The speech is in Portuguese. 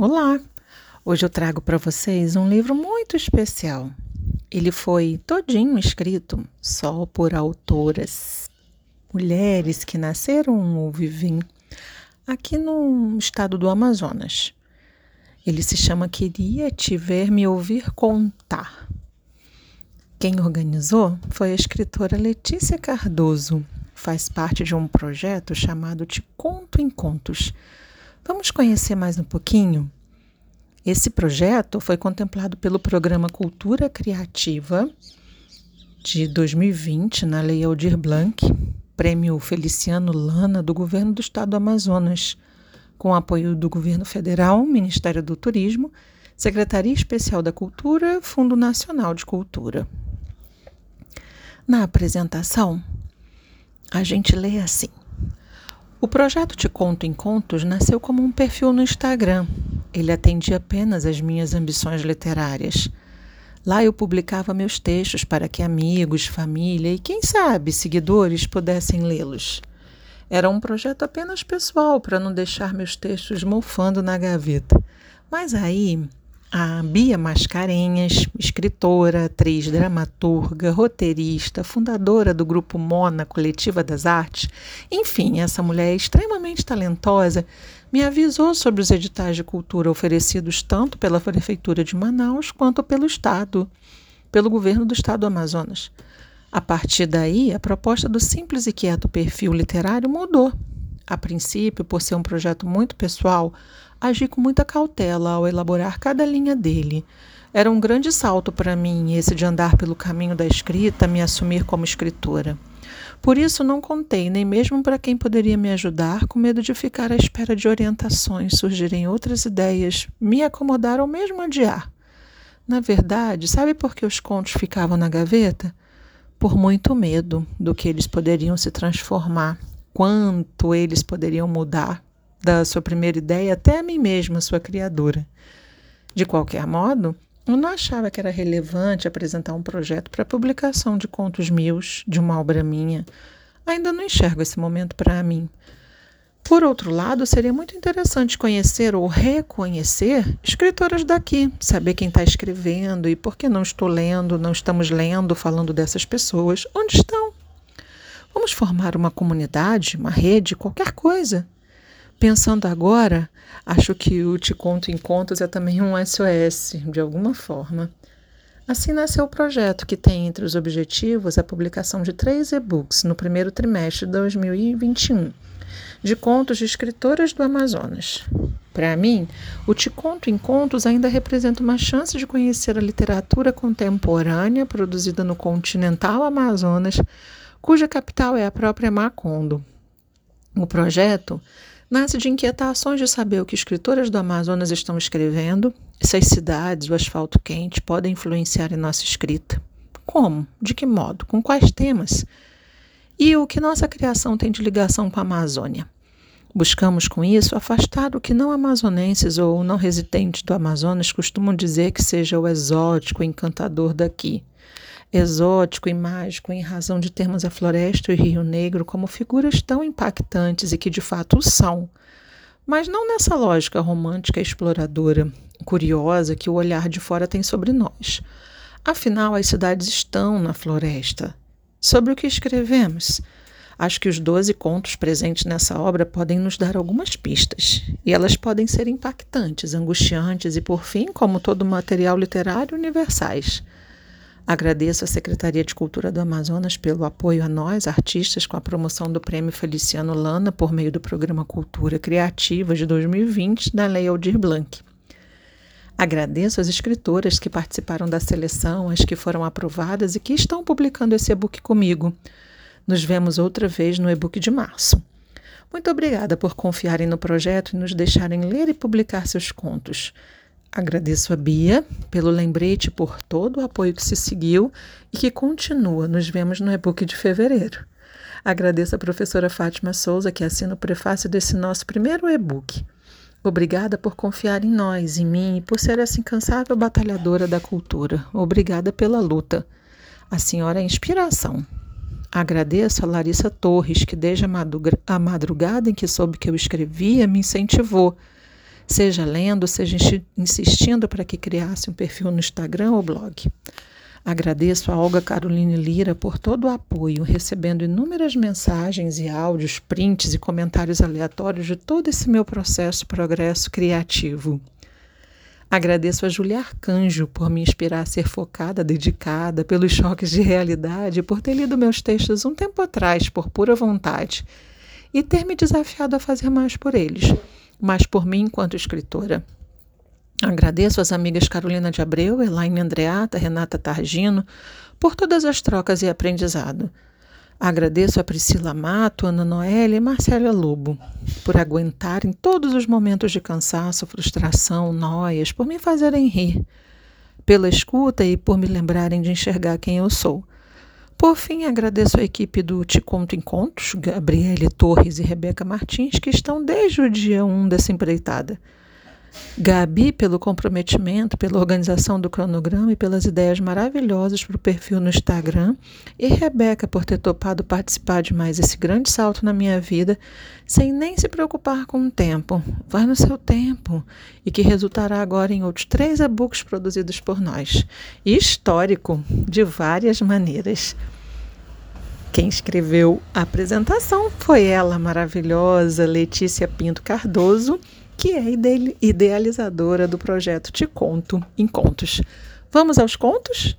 Olá! Hoje eu trago para vocês um livro muito especial. Ele foi todinho escrito só por autoras, mulheres que nasceram ou vivem aqui no estado do Amazonas. Ele se chama Queria Te Ver Me Ouvir Contar. Quem organizou foi a escritora Letícia Cardoso. Faz parte de um projeto chamado Te Conto em Contos Vamos conhecer mais um pouquinho? Esse projeto foi contemplado pelo programa Cultura Criativa de 2020 na Lei Aldir Blanc, Prêmio Feliciano Lana do Governo do Estado do Amazonas, com apoio do Governo Federal, Ministério do Turismo, Secretaria Especial da Cultura, Fundo Nacional de Cultura. Na apresentação, a gente lê assim: o projeto Te Conto em Contos nasceu como um perfil no Instagram. Ele atendia apenas às minhas ambições literárias. Lá eu publicava meus textos para que amigos, família e, quem sabe, seguidores pudessem lê-los. Era um projeto apenas pessoal para não deixar meus textos mofando na gaveta. Mas aí a Bia Mascarenhas, escritora, atriz, dramaturga, roteirista, fundadora do grupo Mona Coletiva das Artes, enfim, essa mulher extremamente talentosa, me avisou sobre os editais de cultura oferecidos tanto pela Prefeitura de Manaus quanto pelo Estado, pelo governo do Estado do Amazonas. A partir daí, a proposta do simples e quieto perfil literário mudou. A princípio, por ser um projeto muito pessoal, agi com muita cautela ao elaborar cada linha dele. Era um grande salto para mim esse de andar pelo caminho da escrita, me assumir como escritora. Por isso não contei nem mesmo para quem poderia me ajudar, com medo de ficar à espera de orientações, surgirem outras ideias, me acomodar ou mesmo adiar. Na verdade, sabe por que os contos ficavam na gaveta? Por muito medo do que eles poderiam se transformar, quanto eles poderiam mudar da sua primeira ideia até a mim mesma, sua criadora. De qualquer modo, eu não achava que era relevante apresentar um projeto para publicação de contos meus, de uma obra minha. Ainda não enxergo esse momento para mim. Por outro lado, seria muito interessante conhecer ou reconhecer escritoras daqui, saber quem está escrevendo e por que não estou lendo, não estamos lendo, falando dessas pessoas, onde estão. Vamos formar uma comunidade, uma rede, qualquer coisa. Pensando agora, acho que o Te Conto em Contos é também um SOS, de alguma forma. Assim nasceu o projeto, que tem entre os objetivos a publicação de três e-books no primeiro trimestre de 2021, de contos de escritoras do Amazonas. Para mim, o Te Conto em Contos ainda representa uma chance de conhecer a literatura contemporânea produzida no continental Amazonas, cuja capital é a própria Macondo. O projeto nasce de inquietações de saber o que escritoras do Amazonas estão escrevendo, se as cidades, o asfalto quente podem influenciar em nossa escrita. Como? De que modo? Com quais temas? E o que nossa criação tem de ligação com a Amazônia? Buscamos com isso afastar o que não amazonenses ou não residentes do Amazonas costumam dizer que seja o exótico, encantador daqui exótico e mágico em razão de termos a floresta e o Rio Negro como figuras tão impactantes e que de fato são, mas não nessa lógica romântica exploradora, curiosa que o olhar de fora tem sobre nós. Afinal, as cidades estão na floresta. Sobre o que escrevemos? Acho que os doze contos presentes nessa obra podem nos dar algumas pistas, e elas podem ser impactantes, angustiantes e, por fim, como todo material literário, universais. Agradeço à Secretaria de Cultura do Amazonas pelo apoio a nós, artistas, com a promoção do Prêmio Feliciano Lana por meio do programa Cultura Criativa de 2020 da Lei Aldir Blanc. Agradeço às escritoras que participaram da seleção, as que foram aprovadas e que estão publicando esse e-book comigo. Nos vemos outra vez no e-book de março. Muito obrigada por confiarem no projeto e nos deixarem ler e publicar seus contos. Agradeço a Bia pelo lembrete por todo o apoio que se seguiu e que continua. Nos vemos no e-book de fevereiro. Agradeço a professora Fátima Souza, que assina o prefácio desse nosso primeiro e-book. Obrigada por confiar em nós, em mim e por ser essa incansável batalhadora da cultura. Obrigada pela luta. A senhora é inspiração. Agradeço a Larissa Torres, que desde a madrugada em que soube que eu escrevia, me incentivou seja lendo, seja insistindo para que criasse um perfil no Instagram ou blog. Agradeço a Olga Caroline Lira por todo o apoio, recebendo inúmeras mensagens e áudios, prints e comentários aleatórios de todo esse meu processo progresso criativo. Agradeço a Julia Arcanjo por me inspirar a ser focada, dedicada, pelos choques de realidade, por ter lido meus textos um tempo atrás por pura vontade e ter me desafiado a fazer mais por eles, mais por mim enquanto escritora. Agradeço às amigas Carolina de Abreu, Elaine Andreata, Renata Targino, por todas as trocas e aprendizado. Agradeço a Priscila Mato, Ana Noélia e Marcela Lobo por aguentarem todos os momentos de cansaço, frustração, noias, por me fazerem rir, pela escuta e por me lembrarem de enxergar quem eu sou. Por fim, agradeço a equipe do Te Conto em Contos, Gabriele Torres e Rebeca Martins, que estão desde o dia 1 dessa empreitada. Gabi, pelo comprometimento, pela organização do cronograma e pelas ideias maravilhosas para o perfil no Instagram. E Rebeca, por ter topado participar de mais esse grande salto na minha vida, sem nem se preocupar com o tempo. Vai no seu tempo. E que resultará agora em outros três e-books produzidos por nós. Histórico, de várias maneiras. Quem escreveu a apresentação foi ela, maravilhosa, Letícia Pinto Cardoso que é idealizadora do projeto Te Conto em Contos. Vamos aos contos?